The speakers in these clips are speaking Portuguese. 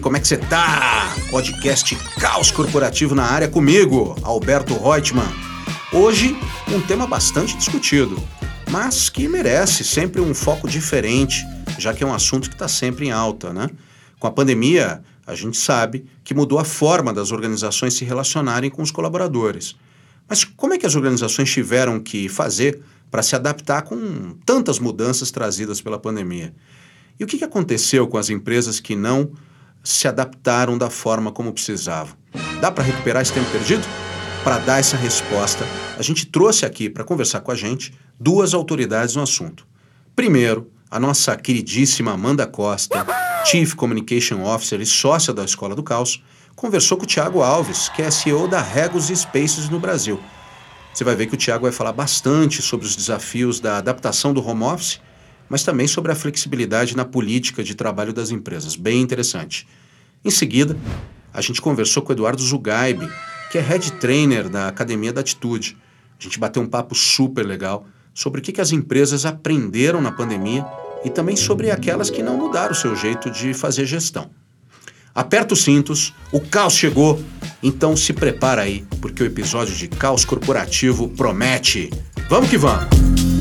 Como é que você tá? Podcast Caos Corporativo na área comigo, Alberto Reutemann. Hoje, um tema bastante discutido, mas que merece sempre um foco diferente, já que é um assunto que está sempre em alta, né? Com a pandemia, a gente sabe que mudou a forma das organizações se relacionarem com os colaboradores. Mas como é que as organizações tiveram que fazer para se adaptar com tantas mudanças trazidas pela pandemia? E o que aconteceu com as empresas que não se adaptaram da forma como precisavam? Dá para recuperar esse tempo perdido? Para dar essa resposta, a gente trouxe aqui para conversar com a gente duas autoridades no assunto. Primeiro, a nossa queridíssima Amanda Costa, Chief Communication Officer e sócia da Escola do Caos, conversou com o Tiago Alves, que é CEO da Regos Spaces no Brasil. Você vai ver que o Tiago vai falar bastante sobre os desafios da adaptação do home office mas também sobre a flexibilidade na política de trabalho das empresas. Bem interessante. Em seguida, a gente conversou com o Eduardo Zugaib, que é head trainer da Academia da Atitude. A gente bateu um papo super legal sobre o que, as empresas aprenderam na pandemia e também sobre aquelas que não mudaram o seu jeito de fazer gestão. Aperta os cintos, o caos chegou, então se prepara aí, porque o episódio de Caos Corporativo promete. Vamos que vamos!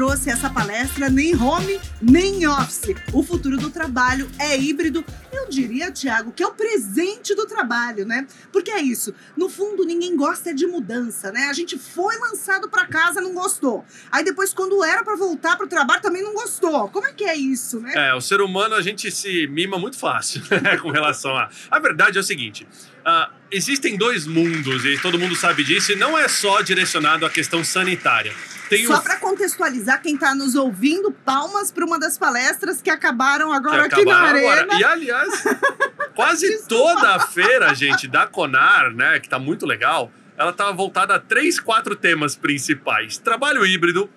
Trouxe essa palestra nem home nem office. O futuro do trabalho é híbrido. Eu diria, Tiago, que é o presente do trabalho, né? Porque é isso. No fundo, ninguém gosta de mudança, né? A gente foi lançado para casa, não gostou. Aí depois, quando era para voltar para o trabalho, também não gostou. Como é que é isso, né? É, o ser humano a gente se mima muito fácil né, com relação a. A verdade é o seguinte. Uh, existem dois mundos, e todo mundo sabe disso, e não é só direcionado à questão sanitária. Tem Só para contextualizar quem está nos ouvindo, palmas para uma das palestras que acabaram agora que aqui na agora. arena. E aliás, quase toda a feira, gente, da Conar, né, que está muito legal, ela estava voltada a três, quatro temas principais: trabalho híbrido,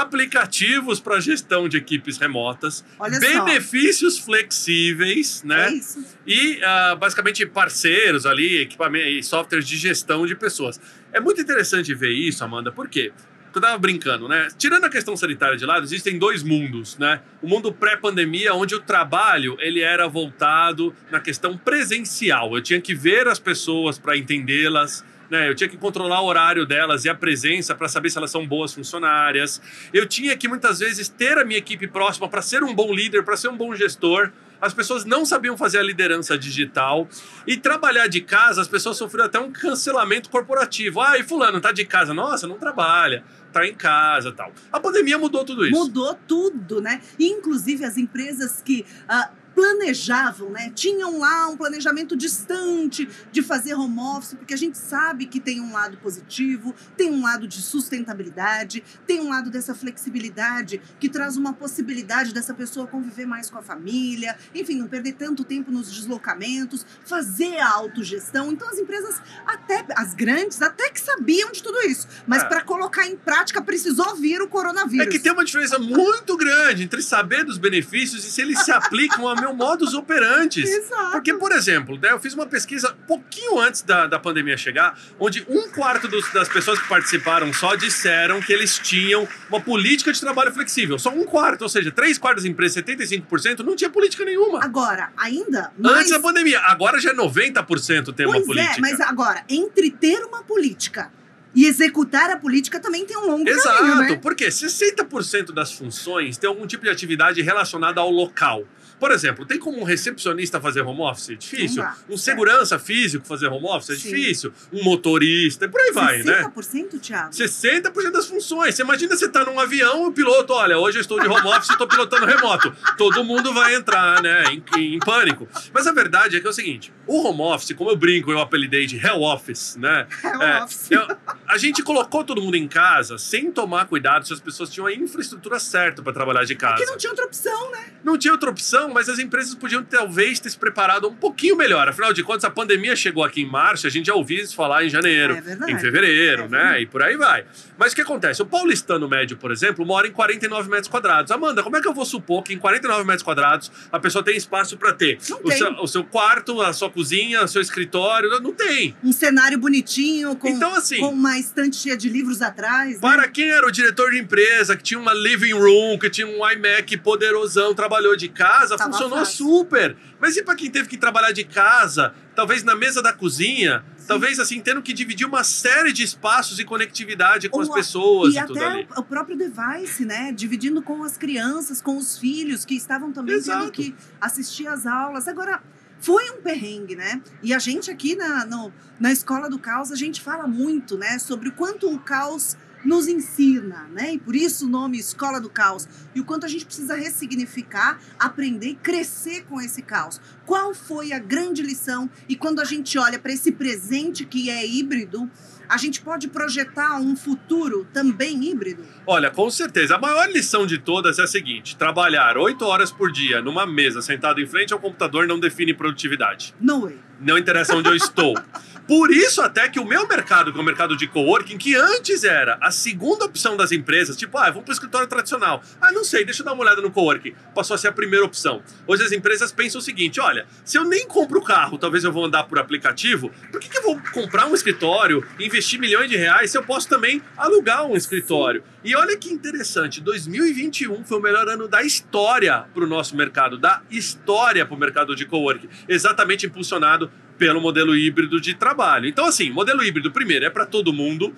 aplicativos para gestão de equipes remotas, Olha benefícios só. flexíveis, né? É. E uh, basicamente parceiros ali, equipamentos e softwares de gestão de pessoas. É muito interessante ver isso, Amanda, por quê? eu tava brincando, né? Tirando a questão sanitária de lado, existem dois mundos, né? O mundo pré-pandemia, onde o trabalho ele era voltado na questão presencial. Eu tinha que ver as pessoas para entendê-las, né? Eu tinha que controlar o horário delas e a presença para saber se elas são boas funcionárias. Eu tinha que muitas vezes ter a minha equipe próxima para ser um bom líder, para ser um bom gestor. As pessoas não sabiam fazer a liderança digital e trabalhar de casa, as pessoas sofreram até um cancelamento corporativo. Ah, e fulano tá de casa, nossa, não trabalha tá em casa tal. A pandemia mudou tudo isso. Mudou tudo, né? Inclusive as empresas que. Uh, planejavam, né? Tinham lá um planejamento distante de fazer home office, porque a gente sabe que tem um lado positivo, tem um lado de sustentabilidade, tem um lado dessa flexibilidade que traz uma possibilidade dessa pessoa conviver mais com a família, enfim, não perder tanto tempo nos deslocamentos, fazer a autogestão. Então as empresas até as grandes até que sabiam de tudo isso, mas é. para colocar em prática precisou vir o coronavírus. É que tem uma diferença muito grande entre saber dos benefícios e se eles se aplicam a meu modus operandi. Exato. Porque, por exemplo, né, eu fiz uma pesquisa pouquinho antes da, da pandemia chegar, onde um quarto dos, das pessoas que participaram só disseram que eles tinham uma política de trabalho flexível. Só um quarto, ou seja, três quartos das empresas, 75%, não tinha política nenhuma. Agora, ainda. Mais... Antes da pandemia. Agora já é 90% ter pois uma política. É, mas agora, entre ter uma política e executar a política também tem um longo Exato, caminho, né? porque 60% das funções tem algum tipo de atividade relacionada ao local. Por exemplo, tem como um recepcionista fazer home office? É difícil. Um segurança físico fazer home office? É Sim. difícil. Um motorista, por aí vai, 60%, né? 60%, Thiago? 60% das funções. Você imagina você tá num avião e o piloto, olha, hoje eu estou de home office e estou pilotando remoto. Todo mundo vai entrar, né, em, em, pânico. Mas a verdade é que é o seguinte, o home office, como eu brinco, eu apelidei de hell office, né? Hell é, office. Eu, a gente colocou todo mundo em casa sem tomar cuidado se as pessoas tinham a infraestrutura certa para trabalhar de casa. Porque não tinha outra opção, né? Não tinha outra opção mas as empresas podiam talvez ter se preparado um pouquinho melhor. Afinal de contas, a pandemia chegou aqui em março, a gente já ouviu isso falar em janeiro, É em fevereiro, É né? E por aí vai. Mas o que acontece? O paulistano médio, por exemplo, mora em 49 metros quadrados. Amanda, como é que eu vou supor que em 49 metros quadrados a pessoa tem espaço para ter o seu, o seu quarto, a sua cozinha, o seu escritório? Não tem. Um cenário bonitinho, com, Então, assim- com uma estante cheia de livros atrás. né? Para quem era o diretor de empresa, que tinha uma living room, que tinha um iMac poderosão, trabalhou de casa, funcionou fácil. super. Mas e para quem teve que trabalhar de casa, talvez na mesa da cozinha, talvez assim, tendo que dividir uma série de espaços e conectividade com Ou as a- pessoas E e, tudo até ali. o próprio device, né? Dividindo com as crianças, com os filhos que estavam também Exato. tendo que assistir às aulas. Agora, foi um perrengue, né? E a gente aqui na, no- na Escola do Caos, a gente fala muito, né? Sobre o quanto o caos nos ensina, né? E por isso o nome Escola do Caos. E o quanto a gente precisa ressignificar, aprender e crescer com esse caos. Qual foi a grande lição? E quando a gente olha para esse presente que é híbrido, a gente pode projetar um futuro também híbrido? Olha, com certeza. A maior lição de todas é a seguinte: trabalhar oito horas por dia numa mesa sentado em frente ao computador não define produtividade. No way. Não interessa onde eu estou. Por isso, até que o meu mercado, que é o mercado de coworking, que antes era a segunda opção das empresas, tipo, ah, vamos para o escritório tradicional. Ah, não sei, deixa eu dar uma olhada no coworking. Passou a ser a primeira opção. Hoje as empresas pensam o seguinte: olha, se eu nem compro o carro, talvez eu vou andar por aplicativo, por que, que eu vou comprar um escritório, investir milhões de reais, se eu posso também alugar um escritório? E olha que interessante, 2021 foi o melhor ano da história para o nosso mercado, da história para o mercado de coworking, exatamente impulsionado pelo modelo híbrido de trabalho. Então, assim, modelo híbrido, primeiro, é para todo mundo.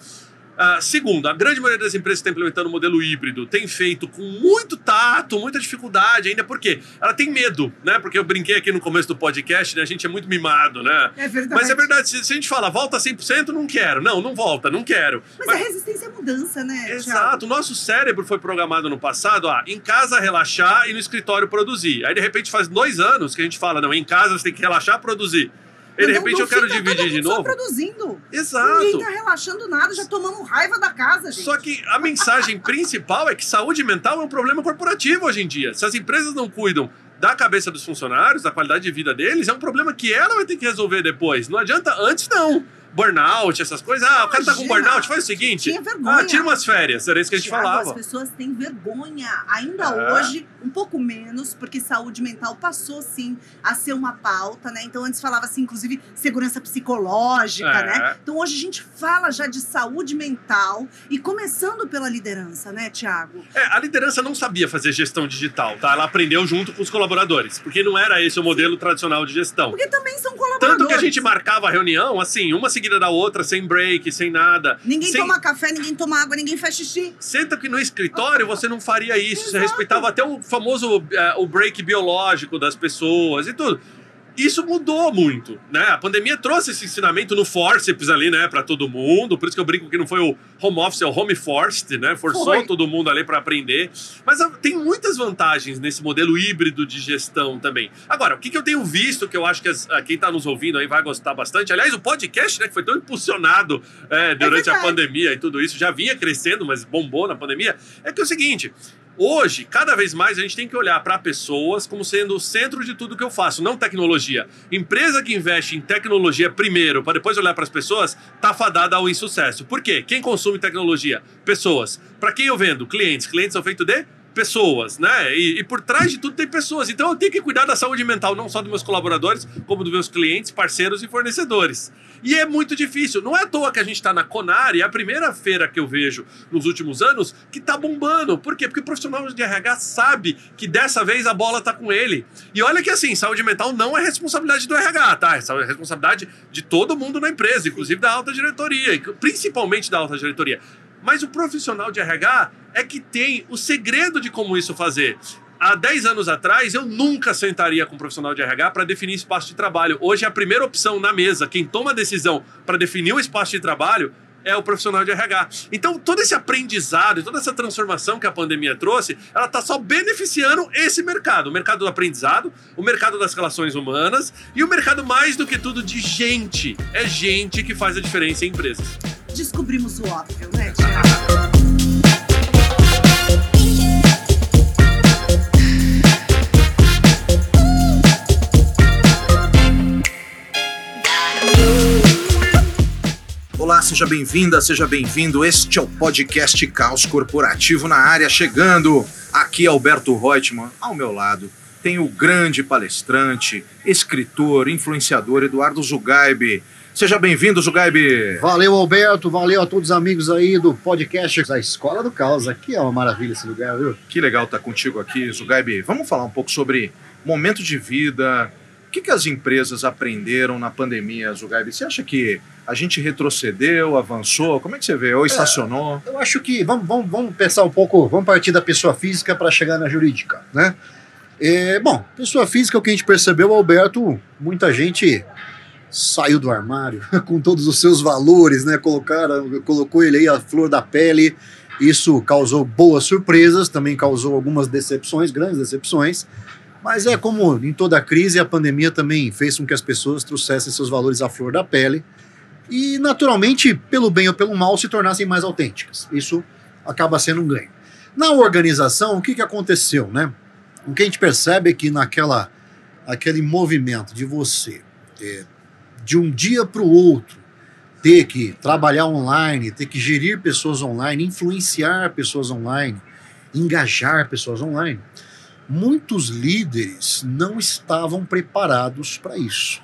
Ah, segundo, a grande maioria das empresas que está implementando o modelo híbrido tem feito com muito tato, muita dificuldade ainda, porque ela tem medo, né? Porque eu brinquei aqui no começo do podcast, né? A gente é muito mimado, né? É verdade. Mas é verdade, se, se a gente fala volta 100%, não quero. Não, não volta, não quero. Mas, Mas- a resistência à mudança, né? Exato, o nosso cérebro foi programado no passado a em casa relaxar e no escritório produzir. Aí de repente faz dois anos que a gente fala, não, em casa você tem que relaxar produzir. E de repente eu quero dividir de mundo Só novo. produzindo. Exato. Ninguém tá relaxando nada, já tomamos raiva da casa, gente. Só que a mensagem principal é que saúde mental é um problema corporativo hoje em dia. Se as empresas não cuidam da cabeça dos funcionários, da qualidade de vida deles, é um problema que ela vai ter que resolver depois. Não adianta antes, não. Burnout, essas coisas. Ah, o cara tá com Imagina. burnout, faz o seguinte. Tinha vergonha. Ah, tira umas férias. Era isso que a gente Thiago, falava. As pessoas têm vergonha. Ainda É. hoje, um pouco menos, porque saúde mental passou, sim, a ser uma pauta, né? Então, antes falava, assim, inclusive, segurança psicológica, É. né? Então, hoje a gente fala já de saúde mental e começando pela liderança, né, Tiago? É, a liderança não sabia fazer gestão digital, tá? Ela aprendeu junto com os colaboradores, porque não era esse o modelo tradicional de gestão. Porque também são colaboradores. Tanto que a gente marcava a reunião, assim, uma seguida da outra, sem break, sem nada. Ninguém sem... toma café, ninguém toma água, ninguém faz xixi. Senta que no escritório você não faria isso, você Exato. respeitava até o famoso eh, o break biológico das pessoas e tudo. Isso mudou muito, né? A pandemia trouxe esse ensinamento no forceps ali, né, para todo mundo. Por isso que eu brinco que não foi o home office, é o home forced, né? Forçou Foi. todo mundo ali para aprender. Mas tem muitas vantagens nesse modelo híbrido de gestão também. Agora, o que, que eu tenho visto que eu acho que as- ah, quem está nos ouvindo aí vai gostar bastante. Aliás, o podcast, né, que foi tão impulsionado eh, durante a verdade. pandemia e tudo isso, já vinha crescendo, mas bombou na pandemia. É que é o seguinte. Hoje, cada vez mais, a gente tem que olhar para pessoas como sendo o centro de tudo que eu faço, não tecnologia. Empresa que investe em tecnologia primeiro, para depois olhar para as pessoas, tá fadada ao insucesso. Por quê? Quem consome tecnologia? Pessoas. Para quem eu vendo? Clientes. Clientes são feitos de pessoas, né? E, e por trás de tudo tem pessoas. Então eu tenho que cuidar da saúde mental, não só dos meus colaboradores, como dos meus clientes, parceiros e fornecedores. E é muito difícil. Não é à toa que a gente está na Conar e é a primeira feira que eu vejo nos últimos anos que tá bombando. Por quê? Porque o profissional de RH sabe que dessa vez a bola tá com ele. E olha que assim, saúde mental não é responsabilidade do RH, tá? É responsabilidade de todo mundo na empresa, inclusive da alta diretoria, principalmente da alta diretoria. Mas o profissional de RH é que tem o segredo de como isso fazer. Há 10 anos atrás, eu nunca sentaria com um profissional de RH para definir espaço de trabalho. Hoje, a primeira opção na mesa, quem toma a decisão para definir o espaço de trabalho, é o profissional de RH. Então, todo esse aprendizado e toda essa transformação que a pandemia trouxe, ela está só beneficiando esse mercado. O mercado do aprendizado, o mercado das relações humanas e o mercado, mais do que tudo, de gente. É gente que faz a diferença em empresas descobrimos o óbvio, né, Olá, seja bem-vinda, seja bem-vindo. Este é o podcast Caos Corporativo na área chegando. Aqui é Alberto Reutemann, ao meu lado tem o grande palestrante, escritor, influenciador Eduardo Zugaibe. Seja bem-vindo, Zugaib. Valeu, Alberto. Valeu a todos os amigos aí do podcast da Escola do Caos. Aqui é uma maravilha esse lugar, viu? Que legal estar contigo aqui, Zugaib. Vamos falar um pouco sobre momento de vida. O que, que as empresas aprenderam na pandemia, Zugaib? Você acha que a gente retrocedeu, avançou? Como é que você vê? Ou estacionou? É, eu acho que vamos, vamos, vamos pensar um pouco, vamos partir da pessoa física para chegar na jurídica, né? É, bom, pessoa física, o que a gente percebeu, Alberto, muita gente saiu do armário com todos os seus valores, né? Colocaram, colocou ele aí a flor da pele. Isso causou boas surpresas, também causou algumas decepções, grandes decepções. Mas é como em toda crise, a pandemia também fez com que as pessoas trouxessem seus valores à flor da pele e, naturalmente, pelo bem ou pelo mal, se tornassem mais autênticas. Isso acaba sendo um ganho. Na organização, o que, que aconteceu, né? O que a gente percebe é que naquela aquele movimento de você é, de um dia para o outro ter que trabalhar online, ter que gerir pessoas online, influenciar pessoas online, engajar pessoas online, muitos líderes não estavam preparados para isso.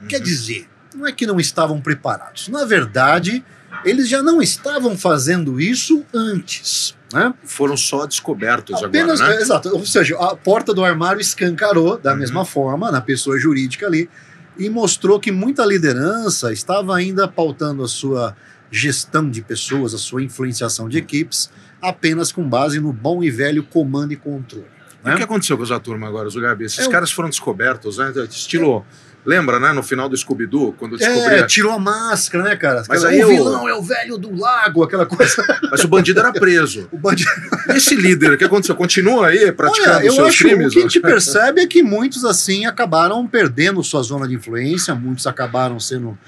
Uhum. Quer dizer, não é que não estavam preparados. Na verdade, eles já não estavam fazendo isso antes. Né? Foram só descobertos Apenas, agora, né? Exato. Ou seja, a porta do armário escancarou da uhum. mesma forma na pessoa jurídica ali e mostrou que muita liderança estava ainda pautando a sua gestão de pessoas, a sua influenciação de equipes, apenas com base no bom e velho comando e controle. Né? o que aconteceu com essa turma agora, Zugabi? Esses é, caras foram descobertos, né? Estilo. É, Lembra, né? No final do Scooby-Doo, quando descobria... É, tirou a máscara, né, cara? Mas aí o vilão é o velho do lago, aquela coisa. Mas o bandido era preso. o bandido... E esse líder, o que aconteceu? Continua aí praticando Olha, os seus acho, crimes? O que a gente percebe é que muitos, assim, acabaram perdendo sua zona de influência, muitos acabaram sendo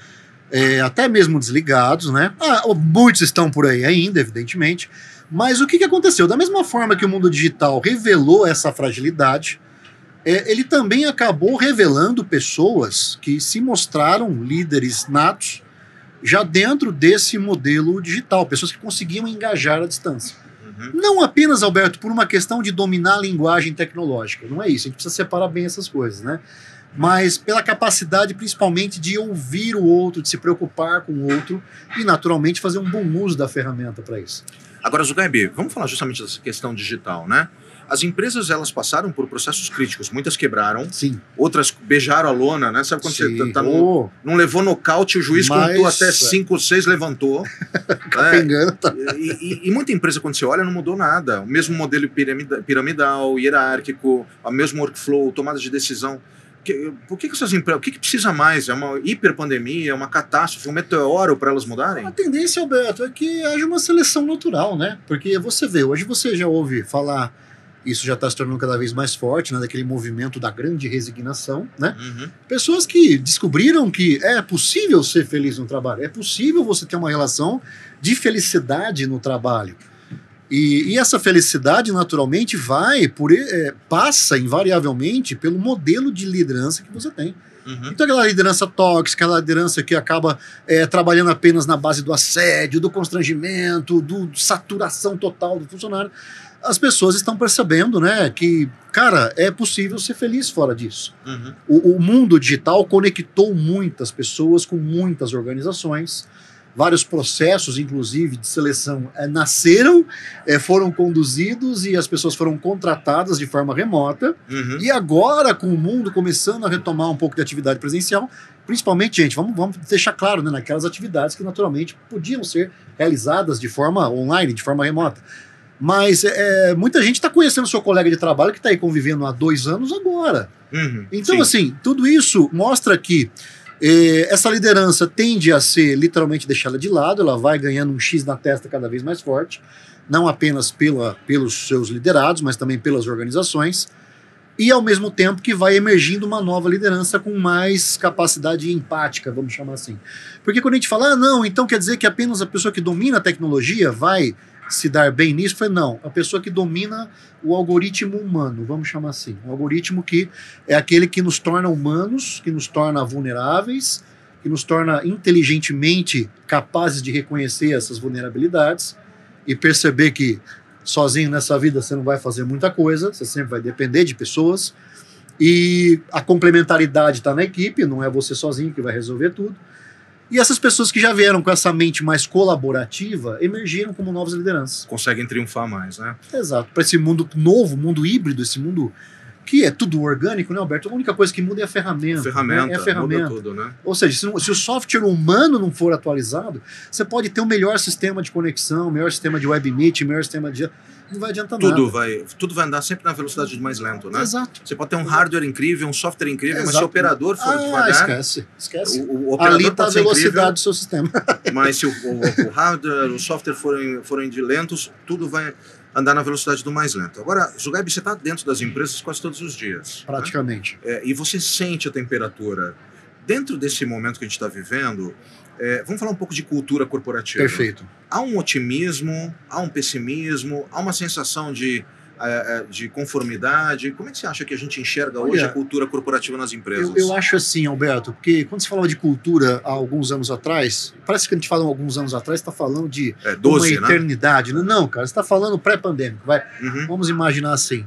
é, até mesmo desligados, né? Ah, muitos estão por aí ainda, evidentemente. Mas o que, que aconteceu? Da mesma forma que o mundo digital revelou essa fragilidade é, ele também acabou revelando pessoas que se mostraram líderes natos já dentro desse modelo digital, pessoas que conseguiam engajar à distância. Uhum. Não apenas, Alberto, por uma questão de dominar a linguagem tecnológica, não é isso, a gente precisa separar bem essas coisas, né? Mas pela capacidade, principalmente, de ouvir o outro, de se preocupar com o outro e, naturalmente, fazer um bom uso da ferramenta para isso. Agora, Zugaib, vamos falar justamente dessa questão digital, né? As empresas elas passaram por processos críticos, muitas quebraram, Sim. outras beijaram a lona, né? Sabe quando Sim. você tá no, não levou nocaute, o juiz Mas... contou até 5 ou 6, levantou. é, tá. e, e, e, muita empresa, quando você olha, não mudou nada. O mesmo modelo piramidal, hierárquico, o mesmo workflow, tomada de decisão. Por que, que essas empresas. O que, que precisa mais? É uma hiperpandemia, é uma catástrofe, um meteoro para elas mudarem? A tendência, Alberto, é que haja uma seleção natural, né? Porque você vê, hoje você já ouve falar isso já está se tornando cada vez mais forte, né, daquele movimento da grande resignação, né? Uhum. Pessoas que descobriram que é possível ser feliz no trabalho, é possível você ter uma relação de felicidade no trabalho. E, e essa felicidade, naturalmente, vai por é, passa invariavelmente pelo modelo de liderança que você tem. Uhum. Então, aquela liderança tóxica, aquela liderança que acaba é, trabalhando apenas na base do assédio, do constrangimento, do saturação total do funcionário as pessoas estão percebendo, né, que, cara, é possível ser feliz fora disso. Uhum. O, o, mundo digital conectou muitas pessoas com muitas organizações. Vários processos, inclusive, de seleção é, nasceram, é, foram conduzidos e as pessoas foram contratadas de forma remota. Uhum. E agora, com o mundo começando a retomar um pouco de atividade presencial, principalmente, gente, vamos, vamos deixar claro, né, naquelas atividades que naturalmente podiam ser realizadas de forma online, de forma remota. Mas é, muita gente está conhecendo seu colega de trabalho que está aí convivendo há dois anos agora. Uhum, então, sim. assim, tudo isso mostra que é, essa liderança tende a ser literalmente deixada de lado, ela vai ganhando um X na testa cada vez mais forte, não apenas pela, pelos seus liderados, mas também pelas organizações, e ao mesmo tempo que vai emergindo uma nova liderança com mais capacidade empática, vamos chamar assim. Porque quando a gente fala, ah, não, então quer dizer que apenas a pessoa que domina a tecnologia vai se dar bem nisso foi não, a pessoa que domina o algoritmo humano, vamos chamar assim, o algoritmo que é aquele que nos torna humanos, que nos torna vulneráveis, que nos torna inteligentemente capazes de reconhecer essas vulnerabilidades e perceber que sozinho nessa vida você não vai fazer muita coisa, você sempre vai depender de pessoas. E a complementaridade está na equipe, não é você sozinho que vai resolver tudo. E essas pessoas que já vieram com essa mente mais colaborativa emergiram como novas lideranças. Conseguem triunfar mais, né? Exato. Para esse mundo novo, mundo híbrido, esse mundo que é tudo orgânico, né, Alberto? A única coisa que muda é a ferramenta. Ferramenta, né? é a ferramenta. muda tudo, né? Ou seja, se, se, o software humano não for atualizado, você pode ter o melhor sistema de conexão, o melhor sistema de web meet, o melhor sistema de não vai adiantar tudo nada. Vai, tudo vai andar sempre na velocidade mais lento, né? Exato. Você pode ter um hardware incrível, um software incrível, Exato. mas se o operador for ah, devagar... esquece, esquece. O, o operador Ali está a velocidade incrível, do seu sistema. mas se o, o, o hardware, o software forem, forem de lentos, tudo vai andar na velocidade do mais lento. Agora, Zugaib, você está dentro das empresas quase todos os dias. Praticamente. Né? É, e você sente a temperatura. Dentro desse momento que a gente está vivendo, é, vamos falar um pouco de cultura corporativa. Perfeito. Há um otimismo, há um pessimismo, há uma sensação de, de conformidade. Como é que você acha que a gente enxerga Olha, hoje a cultura corporativa nas empresas? Eu, eu, acho assim, Alberto, porque quando se falava de cultura há alguns anos atrás, parece que a gente fala alguns anos atrás, está falando de é, 12, uma eternidade. Né? Não, cara, você está falando pré-pandêmico. Vai. Uhum. Vamos imaginar assim.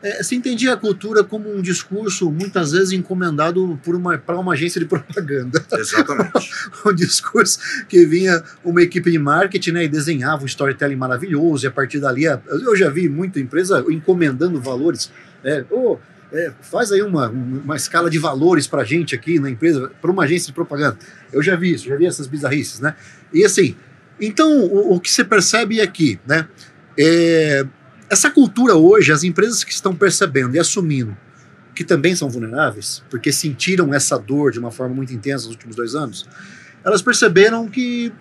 É, se entendia a cultura como um discurso muitas vezes encomendado por uma para uma agência de propaganda. Exatamente. um discurso que vinha uma equipe de marketing né, e desenhava um storytelling maravilhoso, e a partir dali eu já vi muita empresa encomendando valores. É, oh, é, faz aí uma, uma escala de valores para gente aqui na empresa, para uma agência de propaganda. Eu já vi isso, já vi essas bizarrices, né? E assim, então o, o que você percebe aqui, né? É, essa cultura hoje, as empresas que estão percebendo e assumindo que também são vulneráveis, porque sentiram essa dor de uma forma muito intensa nos últimos dois anos, elas perceberam que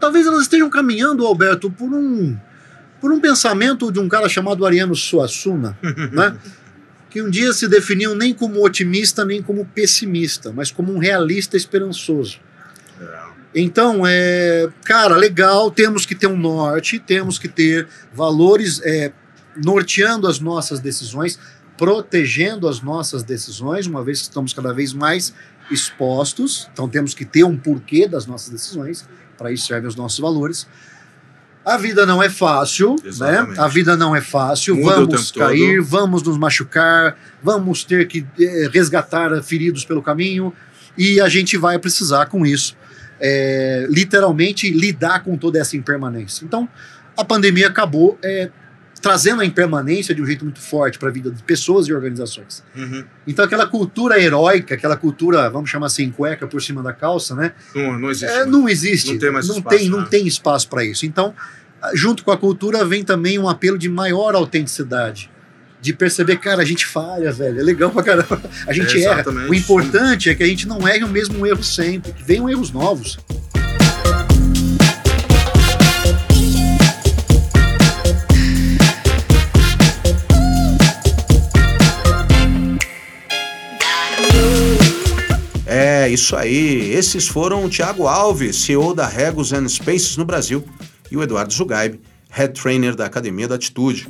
talvez elas estejam caminhando, Alberto, por um, por um pensamento de um cara chamado Ariano Suassuna, né? que um dia se definiu nem como otimista nem como pessimista, mas como um realista esperançoso. Então, é, cara, legal, temos que ter um norte, temos que ter valores é, norteando as nossas decisões, protegendo as nossas decisões, uma vez que estamos cada vez mais expostos, então temos que ter um porquê das nossas decisões, para isso servem os nossos valores. A vida não é fácil, Exatamente. né? A vida não é fácil. Muda vamos cair, todo. vamos nos machucar, vamos ter que eh, resgatar feridos pelo caminho e a gente vai precisar com isso, é, literalmente lidar com toda essa impermanência. Então, a pandemia acabou é, trazendo a impermanência de um jeito muito forte para a vida de pessoas e organizações. Uhum. Então aquela cultura heróica, aquela cultura, vamos chamar assim, cueca por cima da calça, né? Não, não existe. É, não existe. Não tem mais não espaço. Tem, né? Não tem espaço para isso. Então, junto com a cultura vem também um apelo de maior autenticidade. De perceber, cara, a gente falha, velho. É legal pra caramba. A gente é, erra. O importante é que a gente não erre o mesmo erro sempre, que venham erros novos. Isso aí. Esses foram o Thiago Alves, CEO da Regos and Spaces no Brasil, e o Eduardo Zugaib, Head Trainer da Academia da Atitude.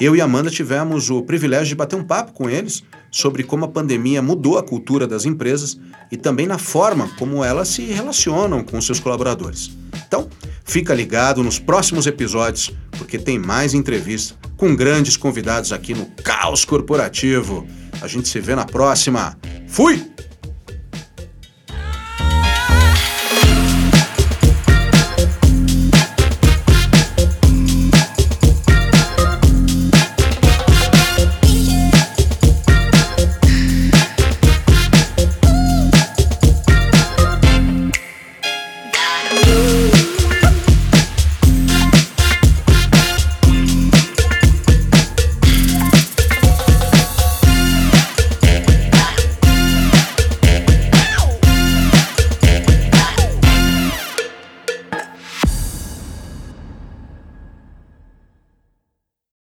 Eu e Amanda tivemos o privilégio de bater um papo com eles sobre como a pandemia mudou a cultura das empresas e também na forma como elas se relacionam com seus colaboradores. Então, fica ligado nos próximos episódios, porque tem mais entrevista com grandes convidados aqui no Caos Corporativo. A gente se vê na próxima. Fui!